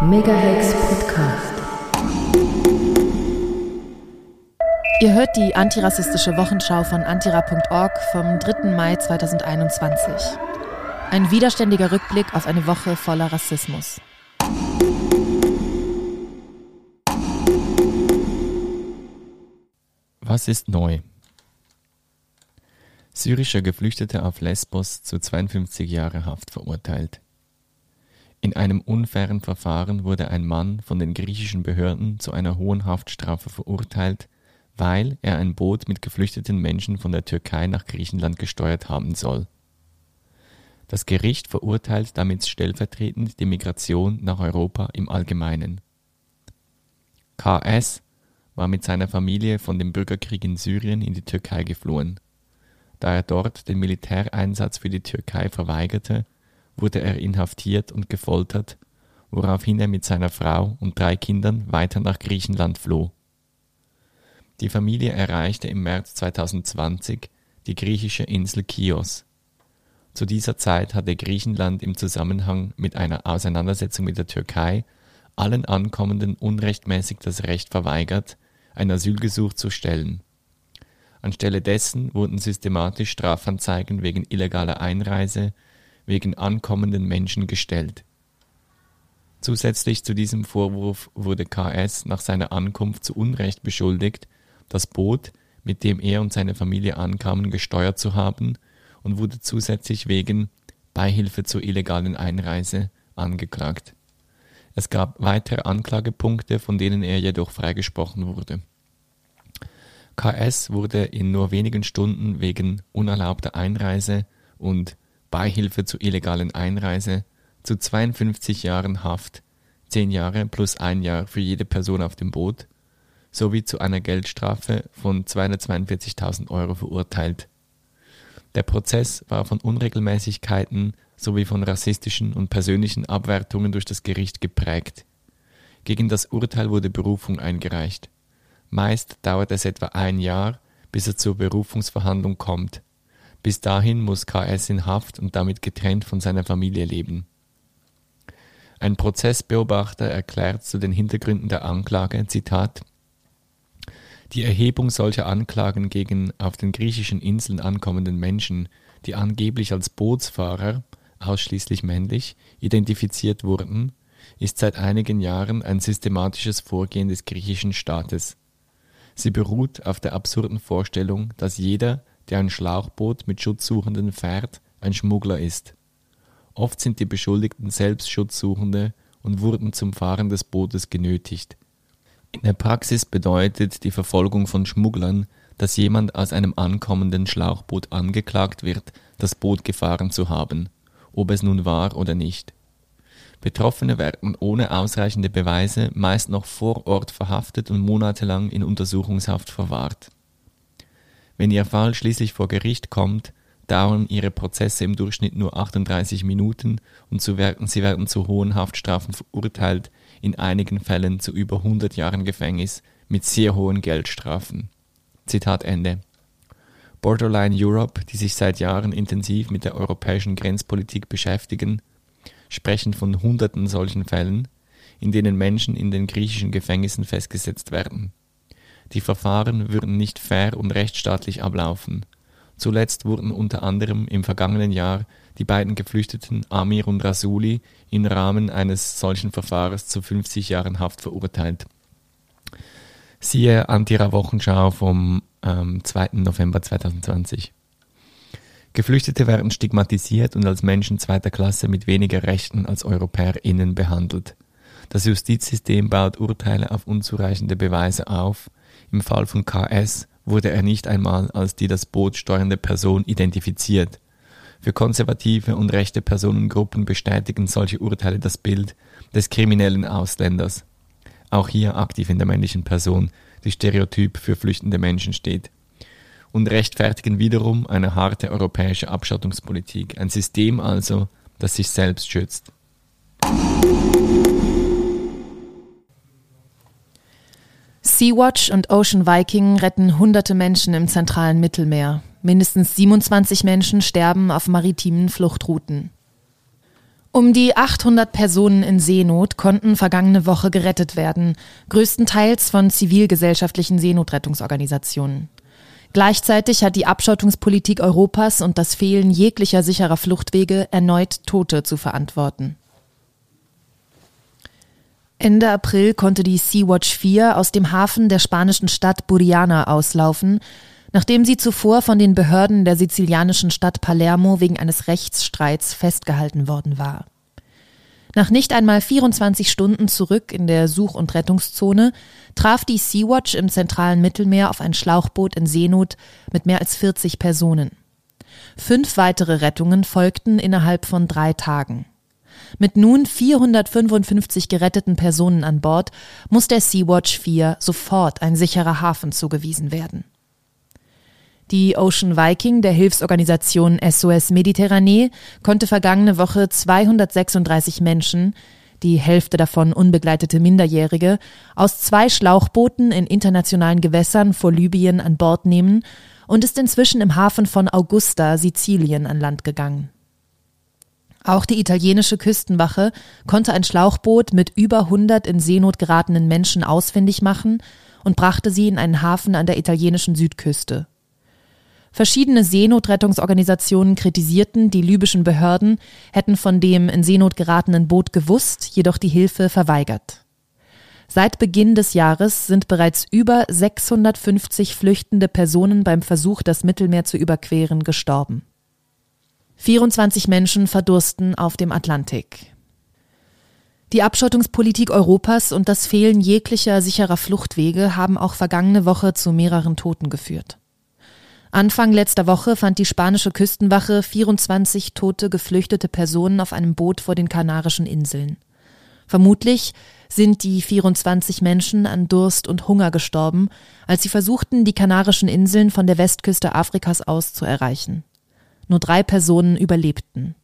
Megahex Podcast. Ihr hört die antirassistische Wochenschau von antira.org vom 3. Mai 2021. Ein widerständiger Rückblick auf eine Woche voller Rassismus. Was ist neu? Syrischer Geflüchteter auf Lesbos zu 52 Jahre Haft verurteilt. In einem unfairen Verfahren wurde ein Mann von den griechischen Behörden zu einer hohen Haftstrafe verurteilt, weil er ein Boot mit geflüchteten Menschen von der Türkei nach Griechenland gesteuert haben soll. Das Gericht verurteilt damit stellvertretend die Migration nach Europa im Allgemeinen. KS war mit seiner Familie von dem Bürgerkrieg in Syrien in die Türkei geflohen. Da er dort den Militäreinsatz für die Türkei verweigerte, wurde er inhaftiert und gefoltert, woraufhin er mit seiner Frau und drei Kindern weiter nach Griechenland floh. Die Familie erreichte im März 2020 die griechische Insel Chios. Zu dieser Zeit hatte Griechenland im Zusammenhang mit einer Auseinandersetzung mit der Türkei allen Ankommenden unrechtmäßig das Recht verweigert, ein Asylgesuch zu stellen. Anstelle dessen wurden systematisch Strafanzeigen wegen illegaler Einreise wegen ankommenden Menschen gestellt. Zusätzlich zu diesem Vorwurf wurde KS nach seiner Ankunft zu Unrecht beschuldigt, das Boot, mit dem er und seine Familie ankamen, gesteuert zu haben und wurde zusätzlich wegen Beihilfe zur illegalen Einreise angeklagt. Es gab weitere Anklagepunkte, von denen er jedoch freigesprochen wurde. KS wurde in nur wenigen Stunden wegen unerlaubter Einreise und Beihilfe zur illegalen Einreise zu 52 Jahren Haft, 10 Jahre plus ein Jahr für jede Person auf dem Boot, sowie zu einer Geldstrafe von 242.000 Euro verurteilt. Der Prozess war von Unregelmäßigkeiten sowie von rassistischen und persönlichen Abwertungen durch das Gericht geprägt. Gegen das Urteil wurde Berufung eingereicht. Meist dauert es etwa ein Jahr, bis es zur Berufungsverhandlung kommt. Bis dahin muss KS in Haft und damit getrennt von seiner Familie leben. Ein Prozessbeobachter erklärt zu den Hintergründen der Anklage, Zitat, die Erhebung solcher Anklagen gegen auf den griechischen Inseln ankommenden Menschen, die angeblich als Bootsfahrer, ausschließlich männlich, identifiziert wurden, ist seit einigen Jahren ein systematisches Vorgehen des griechischen Staates. Sie beruht auf der absurden Vorstellung, dass jeder, der ein Schlauchboot mit Schutzsuchenden fährt, ein Schmuggler ist. Oft sind die Beschuldigten selbst Schutzsuchende und wurden zum Fahren des Bootes genötigt. In der Praxis bedeutet die Verfolgung von Schmugglern, dass jemand aus einem ankommenden Schlauchboot angeklagt wird, das Boot gefahren zu haben, ob es nun war oder nicht. Betroffene werden ohne ausreichende Beweise meist noch vor Ort verhaftet und monatelang in Untersuchungshaft verwahrt. Wenn Ihr Fall schließlich vor Gericht kommt, dauern Ihre Prozesse im Durchschnitt nur 38 Minuten und Sie werden zu hohen Haftstrafen verurteilt, in einigen Fällen zu über 100 Jahren Gefängnis mit sehr hohen Geldstrafen. Zitat Ende. Borderline Europe, die sich seit Jahren intensiv mit der europäischen Grenzpolitik beschäftigen, sprechen von hunderten solchen Fällen, in denen Menschen in den griechischen Gefängnissen festgesetzt werden. Die Verfahren würden nicht fair und rechtsstaatlich ablaufen. Zuletzt wurden unter anderem im vergangenen Jahr die beiden Geflüchteten Amir und Rasuli im Rahmen eines solchen Verfahrens zu 50 Jahren Haft verurteilt. Siehe Antira Wochenschau vom ähm, 2. November 2020. Geflüchtete werden stigmatisiert und als Menschen zweiter Klasse mit weniger Rechten als EuropäerInnen behandelt. Das Justizsystem baut Urteile auf unzureichende Beweise auf, im Fall von KS wurde er nicht einmal als die das Boot steuernde Person identifiziert. Für konservative und rechte Personengruppen bestätigen solche Urteile das Bild des kriminellen Ausländers. Auch hier aktiv in der männlichen Person, die stereotyp für flüchtende Menschen steht. Und rechtfertigen wiederum eine harte europäische Abschottungspolitik, ein System also, das sich selbst schützt. Sea-Watch und Ocean Viking retten hunderte Menschen im zentralen Mittelmeer. Mindestens 27 Menschen sterben auf maritimen Fluchtrouten. Um die 800 Personen in Seenot konnten vergangene Woche gerettet werden, größtenteils von zivilgesellschaftlichen Seenotrettungsorganisationen. Gleichzeitig hat die Abschottungspolitik Europas und das Fehlen jeglicher sicherer Fluchtwege erneut Tote zu verantworten. Ende April konnte die Sea-Watch 4 aus dem Hafen der spanischen Stadt Buriana auslaufen, nachdem sie zuvor von den Behörden der sizilianischen Stadt Palermo wegen eines Rechtsstreits festgehalten worden war. Nach nicht einmal 24 Stunden zurück in der Such- und Rettungszone traf die Sea-Watch im zentralen Mittelmeer auf ein Schlauchboot in Seenot mit mehr als 40 Personen. Fünf weitere Rettungen folgten innerhalb von drei Tagen. Mit nun 455 geretteten Personen an Bord muss der Sea-Watch 4 sofort ein sicherer Hafen zugewiesen werden. Die Ocean Viking der Hilfsorganisation SOS Mediterranee konnte vergangene Woche 236 Menschen, die Hälfte davon unbegleitete Minderjährige, aus zwei Schlauchbooten in internationalen Gewässern vor Libyen an Bord nehmen und ist inzwischen im Hafen von Augusta, Sizilien, an Land gegangen. Auch die italienische Küstenwache konnte ein Schlauchboot mit über 100 in Seenot geratenen Menschen ausfindig machen und brachte sie in einen Hafen an der italienischen Südküste. Verschiedene Seenotrettungsorganisationen kritisierten, die libyschen Behörden hätten von dem in Seenot geratenen Boot gewusst, jedoch die Hilfe verweigert. Seit Beginn des Jahres sind bereits über 650 flüchtende Personen beim Versuch, das Mittelmeer zu überqueren, gestorben. 24 Menschen verdursten auf dem Atlantik. Die Abschottungspolitik Europas und das Fehlen jeglicher sicherer Fluchtwege haben auch vergangene Woche zu mehreren Toten geführt. Anfang letzter Woche fand die spanische Küstenwache 24 tote geflüchtete Personen auf einem Boot vor den Kanarischen Inseln. Vermutlich sind die 24 Menschen an Durst und Hunger gestorben, als sie versuchten, die Kanarischen Inseln von der Westküste Afrikas aus zu erreichen. Nur drei Personen überlebten.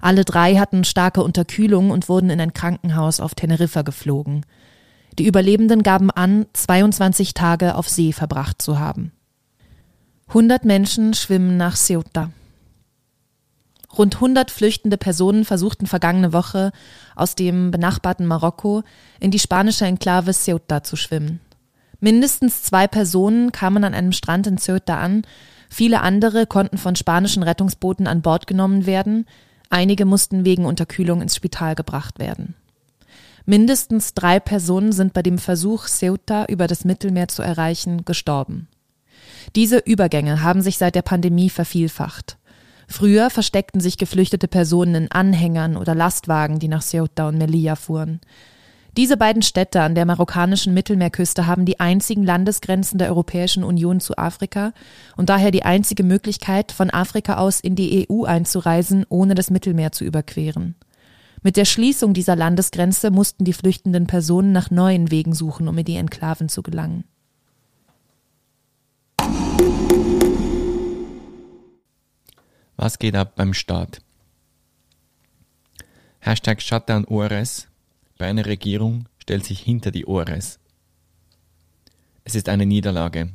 Alle drei hatten starke Unterkühlung und wurden in ein Krankenhaus auf Teneriffa geflogen. Die Überlebenden gaben an, 22 Tage auf See verbracht zu haben. 100 Menschen schwimmen nach Ceuta. Rund 100 flüchtende Personen versuchten vergangene Woche aus dem benachbarten Marokko in die spanische Enklave Ceuta zu schwimmen. Mindestens zwei Personen kamen an einem Strand in Ceuta an, Viele andere konnten von spanischen Rettungsbooten an Bord genommen werden, einige mussten wegen Unterkühlung ins Spital gebracht werden. Mindestens drei Personen sind bei dem Versuch, Ceuta über das Mittelmeer zu erreichen, gestorben. Diese Übergänge haben sich seit der Pandemie vervielfacht. Früher versteckten sich geflüchtete Personen in Anhängern oder Lastwagen, die nach Ceuta und Melilla fuhren. Diese beiden Städte an der marokkanischen Mittelmeerküste haben die einzigen Landesgrenzen der Europäischen Union zu Afrika und daher die einzige Möglichkeit, von Afrika aus in die EU einzureisen, ohne das Mittelmeer zu überqueren. Mit der Schließung dieser Landesgrenze mussten die flüchtenden Personen nach neuen Wegen suchen, um in die Enklaven zu gelangen. Was geht ab beim Staat? Hashtag Shutdown ORS bei einer Regierung stellt sich hinter die ORS. Es ist eine Niederlage.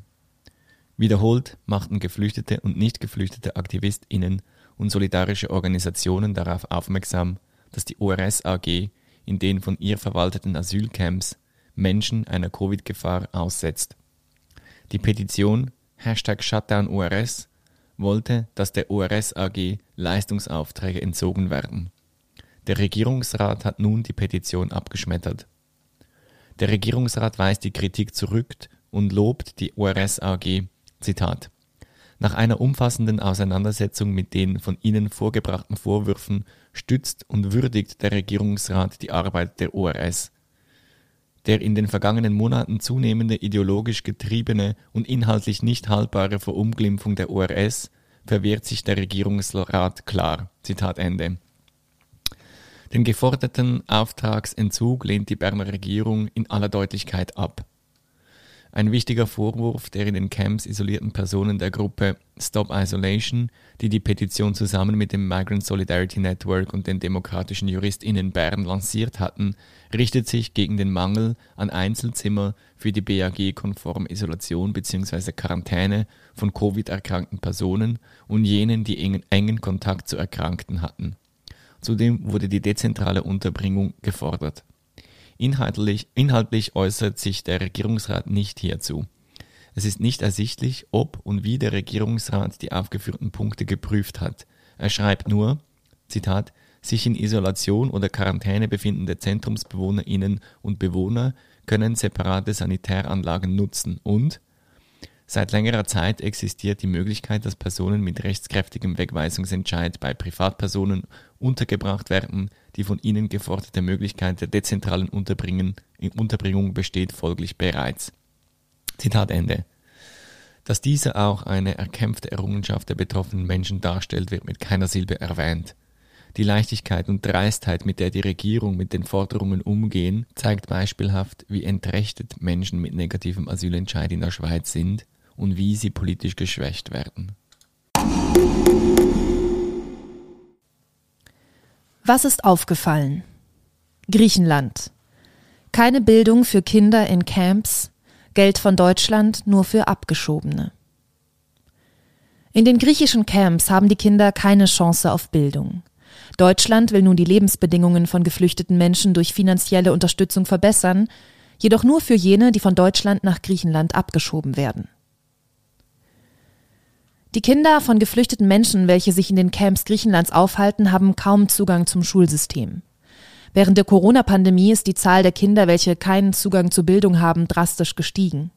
Wiederholt machten geflüchtete und nicht geflüchtete AktivistInnen und solidarische Organisationen darauf aufmerksam, dass die ORS AG in den von ihr verwalteten Asylcamps Menschen einer Covid-Gefahr aussetzt. Die Petition Hashtag Shutdown ORS wollte, dass der ORS AG Leistungsaufträge entzogen werden. Der Regierungsrat hat nun die Petition abgeschmettert. Der Regierungsrat weist die Kritik zurück und lobt die ORS AG. Zitat. Nach einer umfassenden Auseinandersetzung mit den von Ihnen vorgebrachten Vorwürfen stützt und würdigt der Regierungsrat die Arbeit der ORS. Der in den vergangenen Monaten zunehmende ideologisch getriebene und inhaltlich nicht haltbare Verunglimpfung der ORS verwehrt sich der Regierungsrat klar. Zitat Ende. Den geforderten Auftragsentzug lehnt die Berner Regierung in aller Deutlichkeit ab. Ein wichtiger Vorwurf der in den Camps isolierten Personen der Gruppe Stop Isolation, die die Petition zusammen mit dem Migrant Solidarity Network und den demokratischen JuristInnen Bern lanciert hatten, richtet sich gegen den Mangel an Einzelzimmer für die BAG-konform Isolation bzw. Quarantäne von Covid-erkrankten Personen und jenen, die engen, engen Kontakt zu Erkrankten hatten Zudem wurde die dezentrale Unterbringung gefordert. Inhaltlich, inhaltlich äußert sich der Regierungsrat nicht hierzu. Es ist nicht ersichtlich, ob und wie der Regierungsrat die aufgeführten Punkte geprüft hat. Er schreibt nur, Zitat, sich in Isolation oder Quarantäne befindende Zentrumsbewohnerinnen und Bewohner können separate Sanitäranlagen nutzen und Seit längerer Zeit existiert die Möglichkeit, dass Personen mit rechtskräftigem Wegweisungsentscheid bei Privatpersonen untergebracht werden. Die von ihnen geforderte Möglichkeit der dezentralen Unterbringung besteht folglich bereits. Zitat Ende. Dass diese auch eine erkämpfte Errungenschaft der betroffenen Menschen darstellt, wird mit keiner Silbe erwähnt. Die Leichtigkeit und Dreistheit, mit der die Regierung mit den Forderungen umgehen, zeigt beispielhaft, wie entrechtet Menschen mit negativem Asylentscheid in der Schweiz sind und wie sie politisch geschwächt werden. Was ist aufgefallen? Griechenland. Keine Bildung für Kinder in Camps, Geld von Deutschland nur für Abgeschobene. In den griechischen Camps haben die Kinder keine Chance auf Bildung. Deutschland will nun die Lebensbedingungen von geflüchteten Menschen durch finanzielle Unterstützung verbessern, jedoch nur für jene, die von Deutschland nach Griechenland abgeschoben werden. Die Kinder von geflüchteten Menschen, welche sich in den Camps Griechenlands aufhalten, haben kaum Zugang zum Schulsystem. Während der Corona-Pandemie ist die Zahl der Kinder, welche keinen Zugang zur Bildung haben, drastisch gestiegen.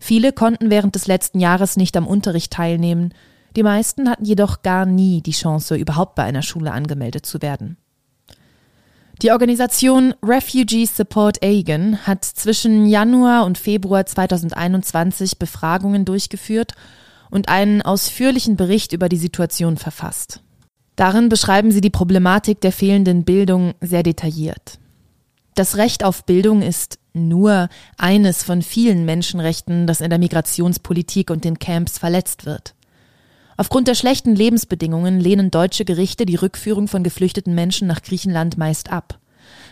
Viele konnten während des letzten Jahres nicht am Unterricht teilnehmen, die meisten hatten jedoch gar nie die Chance, überhaupt bei einer Schule angemeldet zu werden. Die Organisation Refugee Support Aegon hat zwischen Januar und Februar 2021 Befragungen durchgeführt und einen ausführlichen Bericht über die Situation verfasst. Darin beschreiben sie die Problematik der fehlenden Bildung sehr detailliert. Das Recht auf Bildung ist nur eines von vielen Menschenrechten, das in der Migrationspolitik und den Camps verletzt wird. Aufgrund der schlechten Lebensbedingungen lehnen deutsche Gerichte die Rückführung von geflüchteten Menschen nach Griechenland meist ab.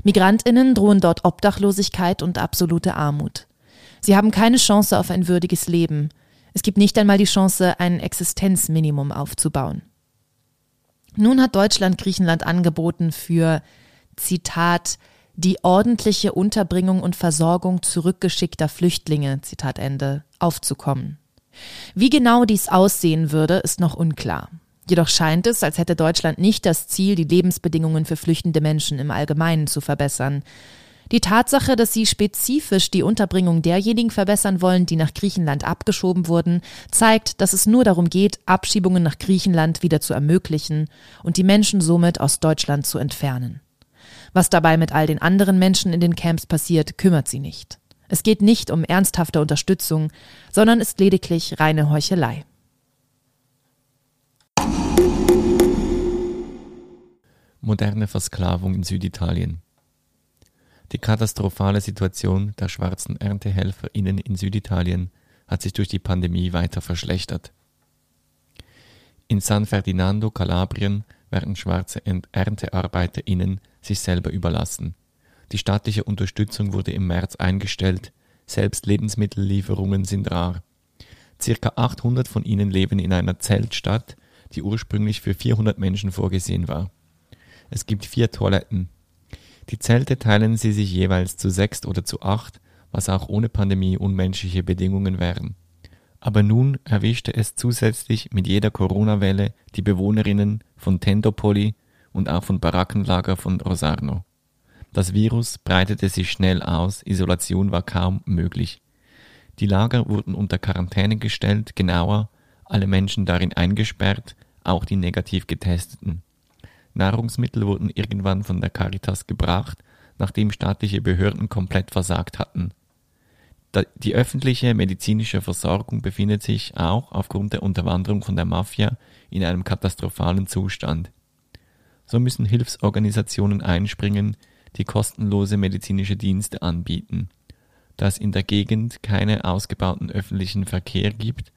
Migrantinnen drohen dort Obdachlosigkeit und absolute Armut. Sie haben keine Chance auf ein würdiges Leben. Es gibt nicht einmal die Chance, ein Existenzminimum aufzubauen. Nun hat Deutschland Griechenland angeboten für, Zitat, die ordentliche Unterbringung und Versorgung zurückgeschickter Flüchtlinge, Zitat Ende, aufzukommen. Wie genau dies aussehen würde, ist noch unklar. Jedoch scheint es, als hätte Deutschland nicht das Ziel, die Lebensbedingungen für flüchtende Menschen im Allgemeinen zu verbessern. Die Tatsache, dass sie spezifisch die Unterbringung derjenigen verbessern wollen, die nach Griechenland abgeschoben wurden, zeigt, dass es nur darum geht, Abschiebungen nach Griechenland wieder zu ermöglichen und die Menschen somit aus Deutschland zu entfernen. Was dabei mit all den anderen Menschen in den Camps passiert, kümmert sie nicht. Es geht nicht um ernsthafte Unterstützung, sondern ist lediglich reine Heuchelei. Moderne Versklavung in Süditalien. Die katastrophale Situation der schwarzen ErntehelferInnen in Süditalien hat sich durch die Pandemie weiter verschlechtert. In San Ferdinando, Kalabrien, werden schwarze ErntearbeiterInnen sich selber überlassen. Die staatliche Unterstützung wurde im März eingestellt, selbst Lebensmittellieferungen sind rar. Circa 800 von ihnen leben in einer Zeltstadt, die ursprünglich für 400 Menschen vorgesehen war. Es gibt vier Toiletten, die Zelte teilen sie sich jeweils zu sechs oder zu acht, was auch ohne Pandemie unmenschliche Bedingungen wären. Aber nun erwischte es zusätzlich mit jeder Corona-Welle die Bewohnerinnen von Tendopoli und auch von Barackenlager von Rosarno. Das Virus breitete sich schnell aus, Isolation war kaum möglich. Die Lager wurden unter Quarantäne gestellt, genauer, alle Menschen darin eingesperrt, auch die negativ getesteten. Nahrungsmittel wurden irgendwann von der Caritas gebracht, nachdem staatliche Behörden komplett versagt hatten. Die öffentliche medizinische Versorgung befindet sich auch aufgrund der Unterwanderung von der Mafia in einem katastrophalen Zustand. So müssen Hilfsorganisationen einspringen, die kostenlose medizinische Dienste anbieten. Da es in der Gegend keine ausgebauten öffentlichen Verkehr gibt,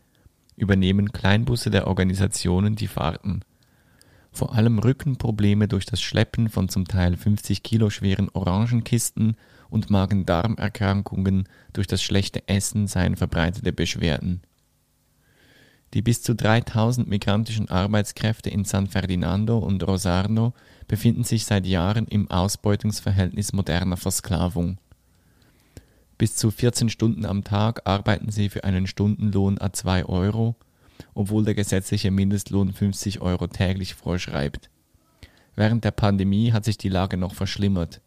übernehmen Kleinbusse der Organisationen die Fahrten. Vor allem Rückenprobleme durch das Schleppen von zum Teil 50 Kilo schweren Orangenkisten und Magen-Darm-Erkrankungen durch das schlechte Essen seien verbreitete Beschwerden. Die bis zu 3000 migrantischen Arbeitskräfte in San Ferdinando und Rosarno befinden sich seit Jahren im Ausbeutungsverhältnis moderner Versklavung. Bis zu 14 Stunden am Tag arbeiten sie für einen Stundenlohn a 2 Euro, obwohl der gesetzliche Mindestlohn 50 Euro täglich vorschreibt. Während der Pandemie hat sich die Lage noch verschlimmert.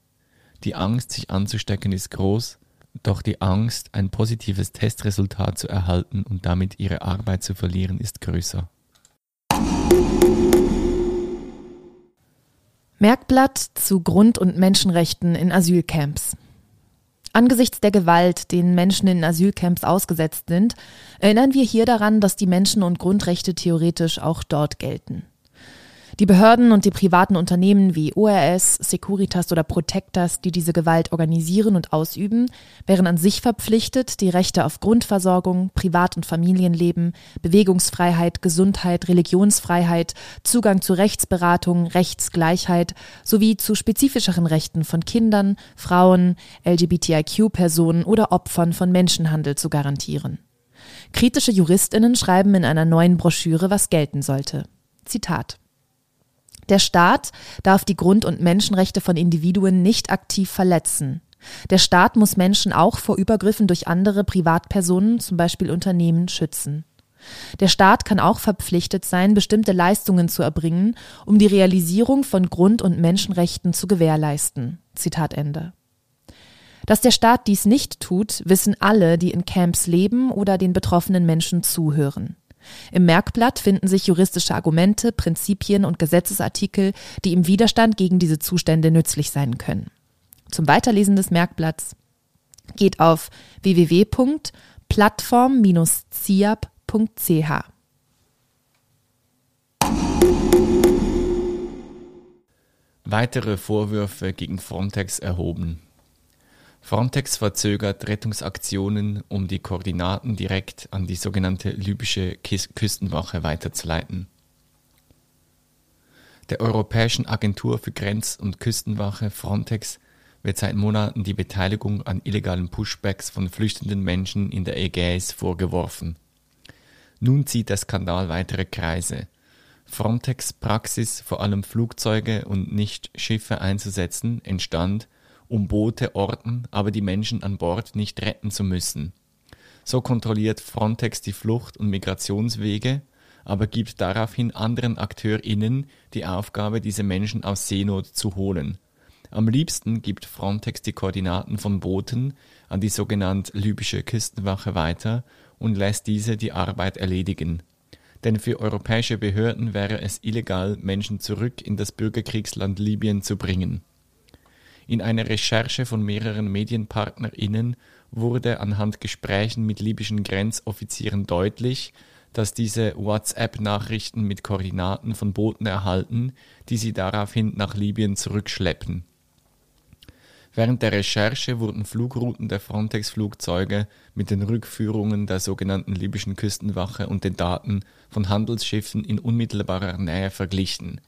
Die Angst, sich anzustecken, ist groß, doch die Angst, ein positives Testresultat zu erhalten und damit ihre Arbeit zu verlieren, ist größer. Merkblatt zu Grund- und Menschenrechten in Asylcamps. Angesichts der Gewalt, denen Menschen in Asylcamps ausgesetzt sind, erinnern wir hier daran, dass die Menschen- und Grundrechte theoretisch auch dort gelten. Die Behörden und die privaten Unternehmen wie ORS, Securitas oder Protectas, die diese Gewalt organisieren und ausüben, wären an sich verpflichtet, die Rechte auf Grundversorgung, Privat- und Familienleben, Bewegungsfreiheit, Gesundheit, Religionsfreiheit, Zugang zu Rechtsberatung, Rechtsgleichheit sowie zu spezifischeren Rechten von Kindern, Frauen, LGBTIQ-Personen oder Opfern von Menschenhandel zu garantieren. Kritische Juristinnen schreiben in einer neuen Broschüre, was gelten sollte. Zitat der Staat darf die Grund- und Menschenrechte von Individuen nicht aktiv verletzen. Der Staat muss Menschen auch vor Übergriffen durch andere Privatpersonen, zum Beispiel Unternehmen, schützen. Der Staat kann auch verpflichtet sein, bestimmte Leistungen zu erbringen, um die Realisierung von Grund- und Menschenrechten zu gewährleisten. Zitat Ende. Dass der Staat dies nicht tut, wissen alle, die in Camps leben oder den betroffenen Menschen zuhören. Im Merkblatt finden sich juristische Argumente, Prinzipien und Gesetzesartikel, die im Widerstand gegen diese Zustände nützlich sein können. Zum Weiterlesen des Merkblatts geht auf www.plattform-ciap.ch. Weitere Vorwürfe gegen Frontex erhoben. Frontex verzögert Rettungsaktionen, um die Koordinaten direkt an die sogenannte libysche Küstenwache weiterzuleiten. Der Europäischen Agentur für Grenz- und Küstenwache Frontex wird seit Monaten die Beteiligung an illegalen Pushbacks von flüchtenden Menschen in der Ägäis vorgeworfen. Nun zieht der Skandal weitere Kreise. Frontex Praxis, vor allem Flugzeuge und nicht Schiffe einzusetzen, entstand, um Boote orten, aber die Menschen an Bord nicht retten zu müssen. So kontrolliert Frontex die Flucht- und Migrationswege, aber gibt daraufhin anderen AkteurInnen die Aufgabe, diese Menschen aus Seenot zu holen. Am liebsten gibt Frontex die Koordinaten von Booten an die sogenannte libysche Küstenwache weiter und lässt diese die Arbeit erledigen. Denn für europäische Behörden wäre es illegal, Menschen zurück in das Bürgerkriegsland Libyen zu bringen. In einer Recherche von mehreren MedienpartnerInnen wurde anhand Gesprächen mit libyschen Grenzoffizieren deutlich, dass diese WhatsApp-Nachrichten mit Koordinaten von Booten erhalten, die sie daraufhin nach Libyen zurückschleppen. Während der Recherche wurden Flugrouten der Frontex-Flugzeuge mit den Rückführungen der sogenannten libyschen Küstenwache und den Daten von Handelsschiffen in unmittelbarer Nähe verglichen.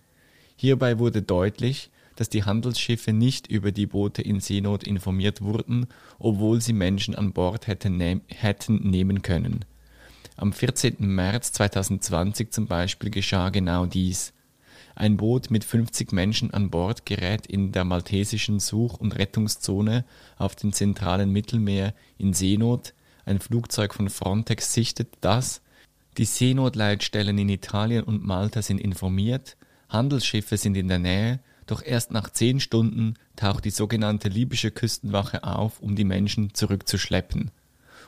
Hierbei wurde deutlich, dass die Handelsschiffe nicht über die Boote in Seenot informiert wurden, obwohl sie Menschen an Bord hätten, ne hätten nehmen können. Am 14. März 2020 zum Beispiel geschah genau dies. Ein Boot mit 50 Menschen an Bord gerät in der maltesischen Such- und Rettungszone auf dem zentralen Mittelmeer in Seenot. Ein Flugzeug von Frontex sichtet das. Die Seenotleitstellen in Italien und Malta sind informiert. Handelsschiffe sind in der Nähe doch erst nach zehn Stunden taucht die sogenannte libysche Küstenwache auf, um die Menschen zurückzuschleppen.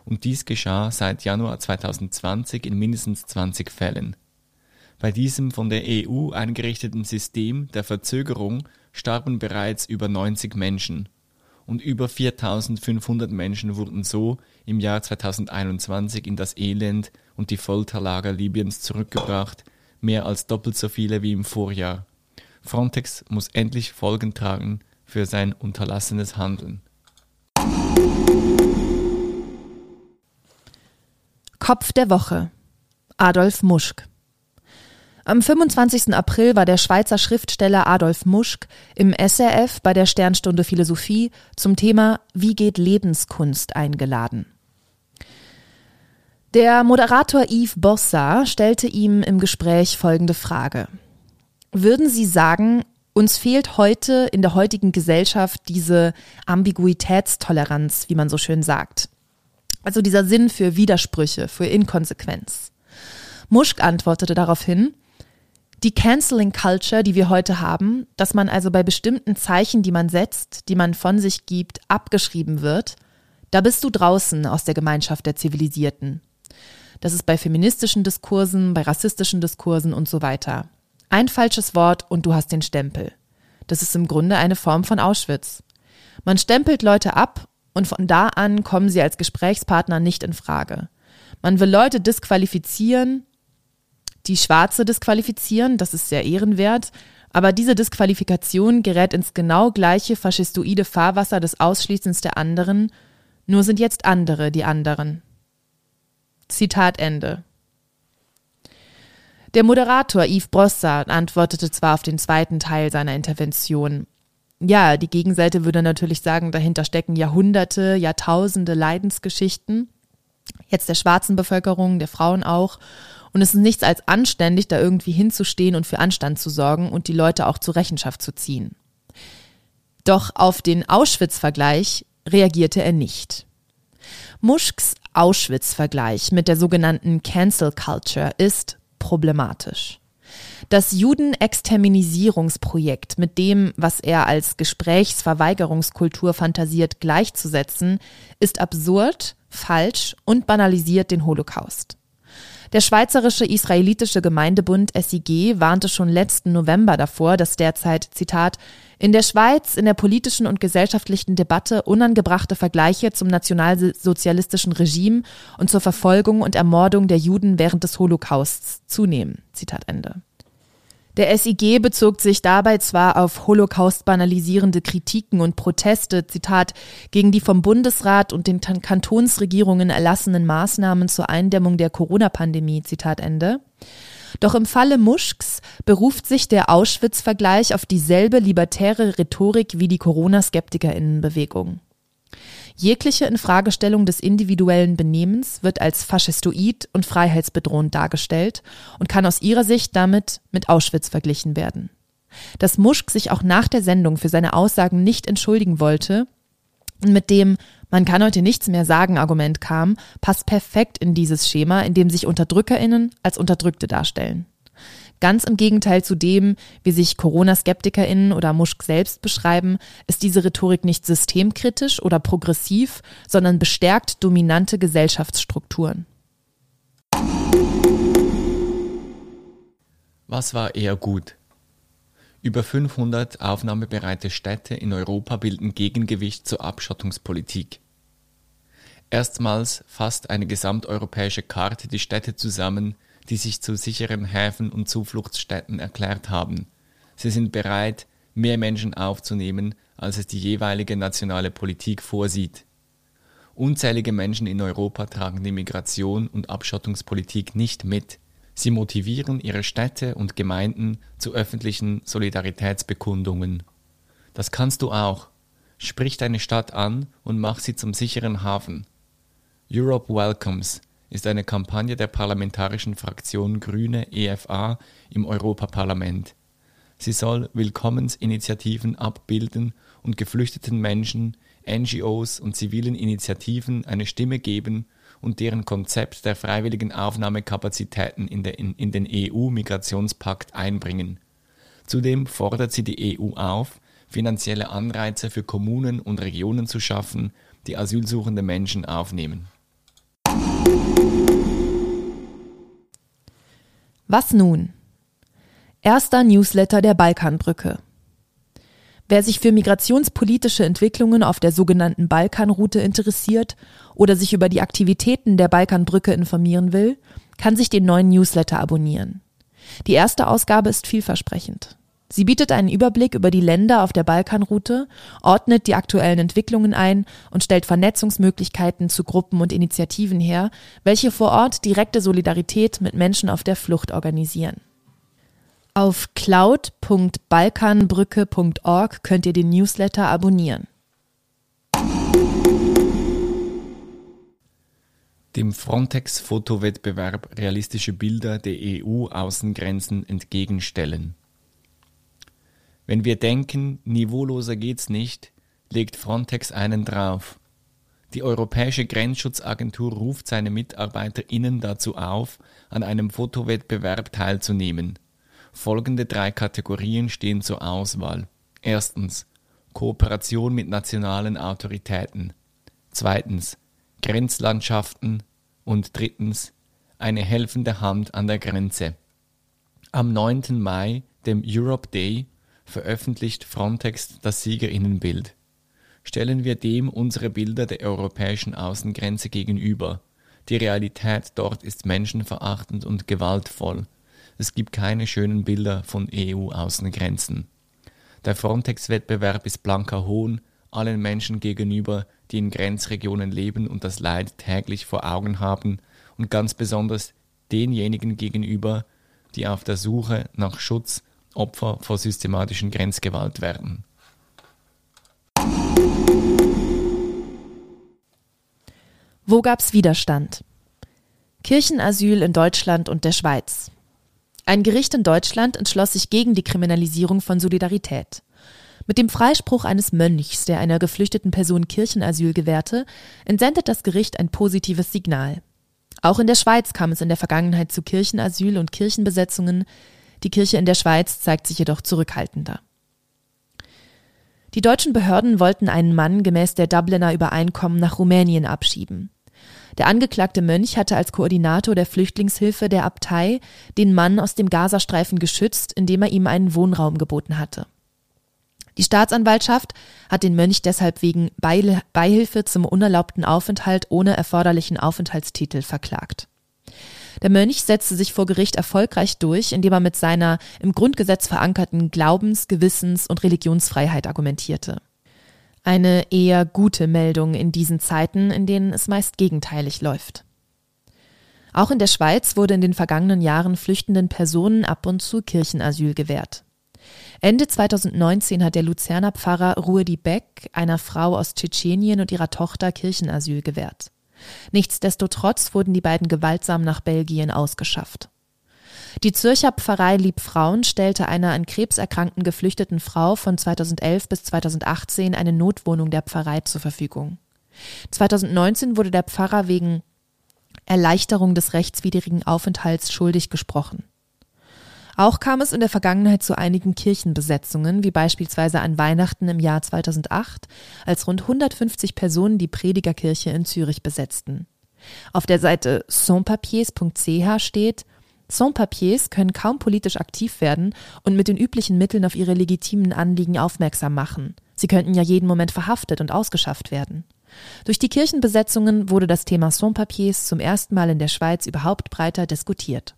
Und dies geschah seit Januar 2020 in mindestens 20 Fällen. Bei diesem von der EU eingerichteten System der Verzögerung starben bereits über 90 Menschen und über 4500 Menschen wurden so im Jahr 2021 in das Elend und die Folterlager Libyens zurückgebracht, mehr als doppelt so viele wie im Vorjahr. Frontex muss endlich Folgen tragen für sein unterlassenes Handeln. Kopf der Woche Adolf Muschk am 25. April war der Schweizer Schriftsteller Adolf Muschk im SRF bei der Sternstunde Philosophie zum Thema Wie geht Lebenskunst eingeladen. Der Moderator Yves Bossa stellte ihm im Gespräch folgende Frage. Würden Sie sagen, uns fehlt heute in der heutigen Gesellschaft diese Ambiguitätstoleranz, wie man so schön sagt. Also dieser Sinn für Widersprüche, für Inkonsequenz. Muschk antwortete daraufhin, die Canceling Culture, die wir heute haben, dass man also bei bestimmten Zeichen, die man setzt, die man von sich gibt, abgeschrieben wird, da bist du draußen aus der Gemeinschaft der Zivilisierten. Das ist bei feministischen Diskursen, bei rassistischen Diskursen und so weiter. Ein falsches Wort und du hast den Stempel. Das ist im Grunde eine Form von Auschwitz. Man stempelt Leute ab und von da an kommen sie als Gesprächspartner nicht in Frage. Man will Leute disqualifizieren, die Schwarze disqualifizieren, das ist sehr ehrenwert, aber diese Disqualifikation gerät ins genau gleiche faschistoide Fahrwasser des Ausschließens der anderen, nur sind jetzt andere die anderen. Zitat Ende. Der Moderator Yves Brossard antwortete zwar auf den zweiten Teil seiner Intervention. Ja, die Gegenseite würde natürlich sagen, dahinter stecken Jahrhunderte, Jahrtausende Leidensgeschichten, jetzt der schwarzen Bevölkerung, der Frauen auch. Und es ist nichts als anständig, da irgendwie hinzustehen und für Anstand zu sorgen und die Leute auch zur Rechenschaft zu ziehen. Doch auf den Auschwitz-Vergleich reagierte er nicht. Muschks Auschwitz-Vergleich mit der sogenannten Cancel Culture ist problematisch. Das Judenexterminisierungsprojekt mit dem, was er als Gesprächsverweigerungskultur fantasiert, gleichzusetzen, ist absurd, falsch und banalisiert den Holocaust. Der Schweizerische Israelitische Gemeindebund SIG warnte schon letzten November davor, dass derzeit, Zitat, in der Schweiz in der politischen und gesellschaftlichen Debatte unangebrachte Vergleiche zum nationalsozialistischen Regime und zur Verfolgung und Ermordung der Juden während des Holocausts zunehmen. Zitat Ende. Der SIG bezog sich dabei zwar auf Holocaust banalisierende Kritiken und Proteste, Zitat, gegen die vom Bundesrat und den Kantonsregierungen erlassenen Maßnahmen zur Eindämmung der Corona-Pandemie, Zitat Ende. Doch im Falle Muschks beruft sich der Auschwitz-Vergleich auf dieselbe libertäre Rhetorik wie die Corona-SkeptikerInnenbewegung. Jegliche Infragestellung des individuellen Benehmens wird als faschistoid und freiheitsbedrohend dargestellt und kann aus ihrer Sicht damit mit Auschwitz verglichen werden. Dass Muschk sich auch nach der Sendung für seine Aussagen nicht entschuldigen wollte mit dem man kann heute nichts mehr sagen Argument kam, passt perfekt in dieses Schema, in dem sich Unterdrückerinnen als Unterdrückte darstellen. Ganz im Gegenteil zu dem, wie sich Corona-SkeptikerInnen oder Muschk selbst beschreiben, ist diese Rhetorik nicht systemkritisch oder progressiv, sondern bestärkt dominante Gesellschaftsstrukturen. Was war eher gut? Über 500 aufnahmebereite Städte in Europa bilden Gegengewicht zur Abschottungspolitik. Erstmals fasst eine gesamteuropäische Karte die Städte zusammen, die sich zu sicheren Häfen und Zufluchtsstätten erklärt haben. Sie sind bereit, mehr Menschen aufzunehmen, als es die jeweilige nationale Politik vorsieht. Unzählige Menschen in Europa tragen die Migration und Abschottungspolitik nicht mit. Sie motivieren ihre Städte und Gemeinden zu öffentlichen Solidaritätsbekundungen. Das kannst du auch. Sprich deine Stadt an und mach sie zum sicheren Hafen. Europe Welcomes ist eine Kampagne der parlamentarischen Fraktion Grüne EFA im Europaparlament. Sie soll Willkommensinitiativen abbilden und geflüchteten Menschen, NGOs und zivilen Initiativen eine Stimme geben und deren Konzept der freiwilligen Aufnahmekapazitäten in, der, in, in den EU-Migrationspakt einbringen. Zudem fordert sie die EU auf, finanzielle Anreize für Kommunen und Regionen zu schaffen, die asylsuchende Menschen aufnehmen. Was nun? Erster Newsletter der Balkanbrücke. Wer sich für migrationspolitische Entwicklungen auf der sogenannten Balkanroute interessiert oder sich über die Aktivitäten der Balkanbrücke informieren will, kann sich den neuen Newsletter abonnieren. Die erste Ausgabe ist vielversprechend. Sie bietet einen Überblick über die Länder auf der Balkanroute, ordnet die aktuellen Entwicklungen ein und stellt Vernetzungsmöglichkeiten zu Gruppen und Initiativen her, welche vor Ort direkte Solidarität mit Menschen auf der Flucht organisieren. Auf cloud.balkanbrücke.org könnt ihr den Newsletter abonnieren. dem Frontex-Fotowettbewerb realistische Bilder der EU-Außengrenzen entgegenstellen. Wenn wir denken, niveauloser geht's nicht, legt Frontex einen drauf. Die Europäische Grenzschutzagentur ruft seine MitarbeiterInnen dazu auf, an einem Fotowettbewerb teilzunehmen. Folgende drei Kategorien stehen zur Auswahl. Erstens Kooperation mit nationalen Autoritäten. Zweitens Grenzlandschaften und drittens eine helfende Hand an der Grenze. Am 9. Mai, dem Europe Day, veröffentlicht Frontex das Siegerinnenbild. Stellen wir dem unsere Bilder der europäischen Außengrenze gegenüber. Die Realität dort ist menschenverachtend und gewaltvoll. Es gibt keine schönen Bilder von EU-Außengrenzen. Der Frontex-Wettbewerb ist blanker Hohn allen Menschen gegenüber, die in Grenzregionen leben und das Leid täglich vor Augen haben und ganz besonders denjenigen gegenüber, die auf der Suche nach Schutz Opfer vor systematischen Grenzgewalt werden. Wo gab's Widerstand? Kirchenasyl in Deutschland und der Schweiz. Ein Gericht in Deutschland entschloss sich gegen die Kriminalisierung von Solidarität. Mit dem Freispruch eines Mönchs, der einer geflüchteten Person Kirchenasyl gewährte, entsendet das Gericht ein positives Signal. Auch in der Schweiz kam es in der Vergangenheit zu Kirchenasyl und Kirchenbesetzungen. Die Kirche in der Schweiz zeigt sich jedoch zurückhaltender. Die deutschen Behörden wollten einen Mann gemäß der Dubliner Übereinkommen nach Rumänien abschieben. Der angeklagte Mönch hatte als Koordinator der Flüchtlingshilfe der Abtei den Mann aus dem Gazastreifen geschützt, indem er ihm einen Wohnraum geboten hatte. Die Staatsanwaltschaft hat den Mönch deshalb wegen Beihilfe zum unerlaubten Aufenthalt ohne erforderlichen Aufenthaltstitel verklagt. Der Mönch setzte sich vor Gericht erfolgreich durch, indem er mit seiner im Grundgesetz verankerten Glaubens-, Gewissens- und Religionsfreiheit argumentierte. Eine eher gute Meldung in diesen Zeiten, in denen es meist gegenteilig läuft. Auch in der Schweiz wurde in den vergangenen Jahren flüchtenden Personen ab und zu Kirchenasyl gewährt. Ende 2019 hat der Luzerner Pfarrer Ruedi Beck einer Frau aus Tschetschenien und ihrer Tochter Kirchenasyl gewährt. Nichtsdestotrotz wurden die beiden gewaltsam nach Belgien ausgeschafft. Die Zürcher Pfarrei Liebfrauen stellte einer an Krebs erkrankten geflüchteten Frau von 2011 bis 2018 eine Notwohnung der Pfarrei zur Verfügung. 2019 wurde der Pfarrer wegen Erleichterung des rechtswidrigen Aufenthalts schuldig gesprochen. Auch kam es in der Vergangenheit zu einigen Kirchenbesetzungen, wie beispielsweise an Weihnachten im Jahr 2008, als rund 150 Personen die Predigerkirche in Zürich besetzten. Auf der Seite sanspapiers.ch steht, Sans-Papiers können kaum politisch aktiv werden und mit den üblichen Mitteln auf ihre legitimen Anliegen aufmerksam machen. Sie könnten ja jeden Moment verhaftet und ausgeschafft werden. Durch die Kirchenbesetzungen wurde das Thema Sans-Papiers zum ersten Mal in der Schweiz überhaupt breiter diskutiert.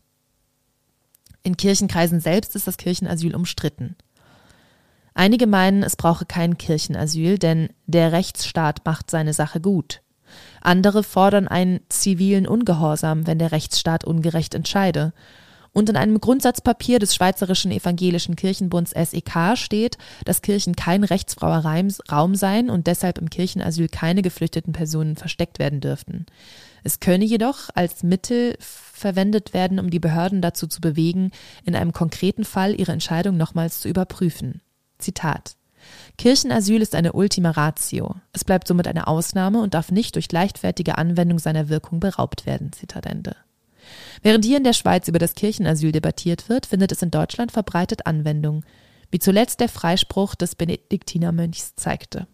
In Kirchenkreisen selbst ist das Kirchenasyl umstritten. Einige meinen, es brauche kein Kirchenasyl, denn der Rechtsstaat macht seine Sache gut. Andere fordern einen zivilen Ungehorsam, wenn der Rechtsstaat ungerecht entscheide. Und in einem Grundsatzpapier des Schweizerischen Evangelischen Kirchenbunds SEK steht, dass Kirchen kein rechtsfreier Raum seien und deshalb im Kirchenasyl keine geflüchteten Personen versteckt werden dürften. Es könne jedoch als Mittel verwendet werden, um die Behörden dazu zu bewegen, in einem konkreten Fall ihre Entscheidung nochmals zu überprüfen. Zitat Kirchenasyl ist eine Ultima Ratio. Es bleibt somit eine Ausnahme und darf nicht durch leichtfertige Anwendung seiner Wirkung beraubt werden. Zitat Ende. Während hier in der Schweiz über das Kirchenasyl debattiert wird, findet es in Deutschland verbreitet Anwendung, wie zuletzt der Freispruch des Benediktinermönchs zeigte.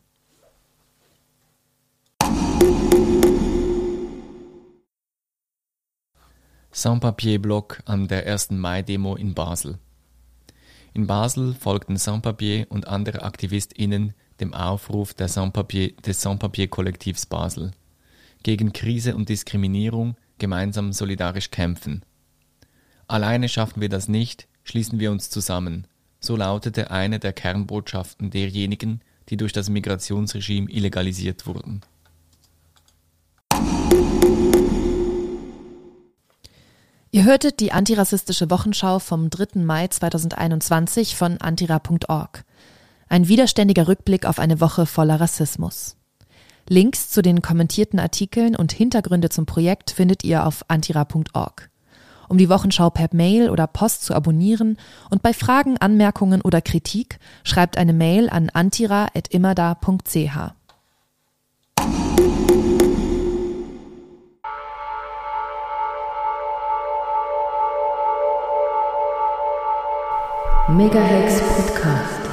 Sans-Papier-Block an der 1. Mai-Demo in Basel. In Basel folgten Sans-Papier und andere AktivistInnen dem Aufruf des Sans-Papier-Kollektivs Basel. Gegen Krise und Diskriminierung gemeinsam solidarisch kämpfen. Alleine schaffen wir das nicht, schließen wir uns zusammen. So lautete eine der Kernbotschaften derjenigen, die durch das Migrationsregime illegalisiert wurden. Ihr hörtet die antirassistische Wochenschau vom 3. Mai 2021 von antira.org. Ein widerständiger Rückblick auf eine Woche voller Rassismus. Links zu den kommentierten Artikeln und Hintergründe zum Projekt findet ihr auf antira.org. Um die Wochenschau per Mail oder Post zu abonnieren und bei Fragen, Anmerkungen oder Kritik schreibt eine Mail an antira.immerda.ch. Megahex Podcast.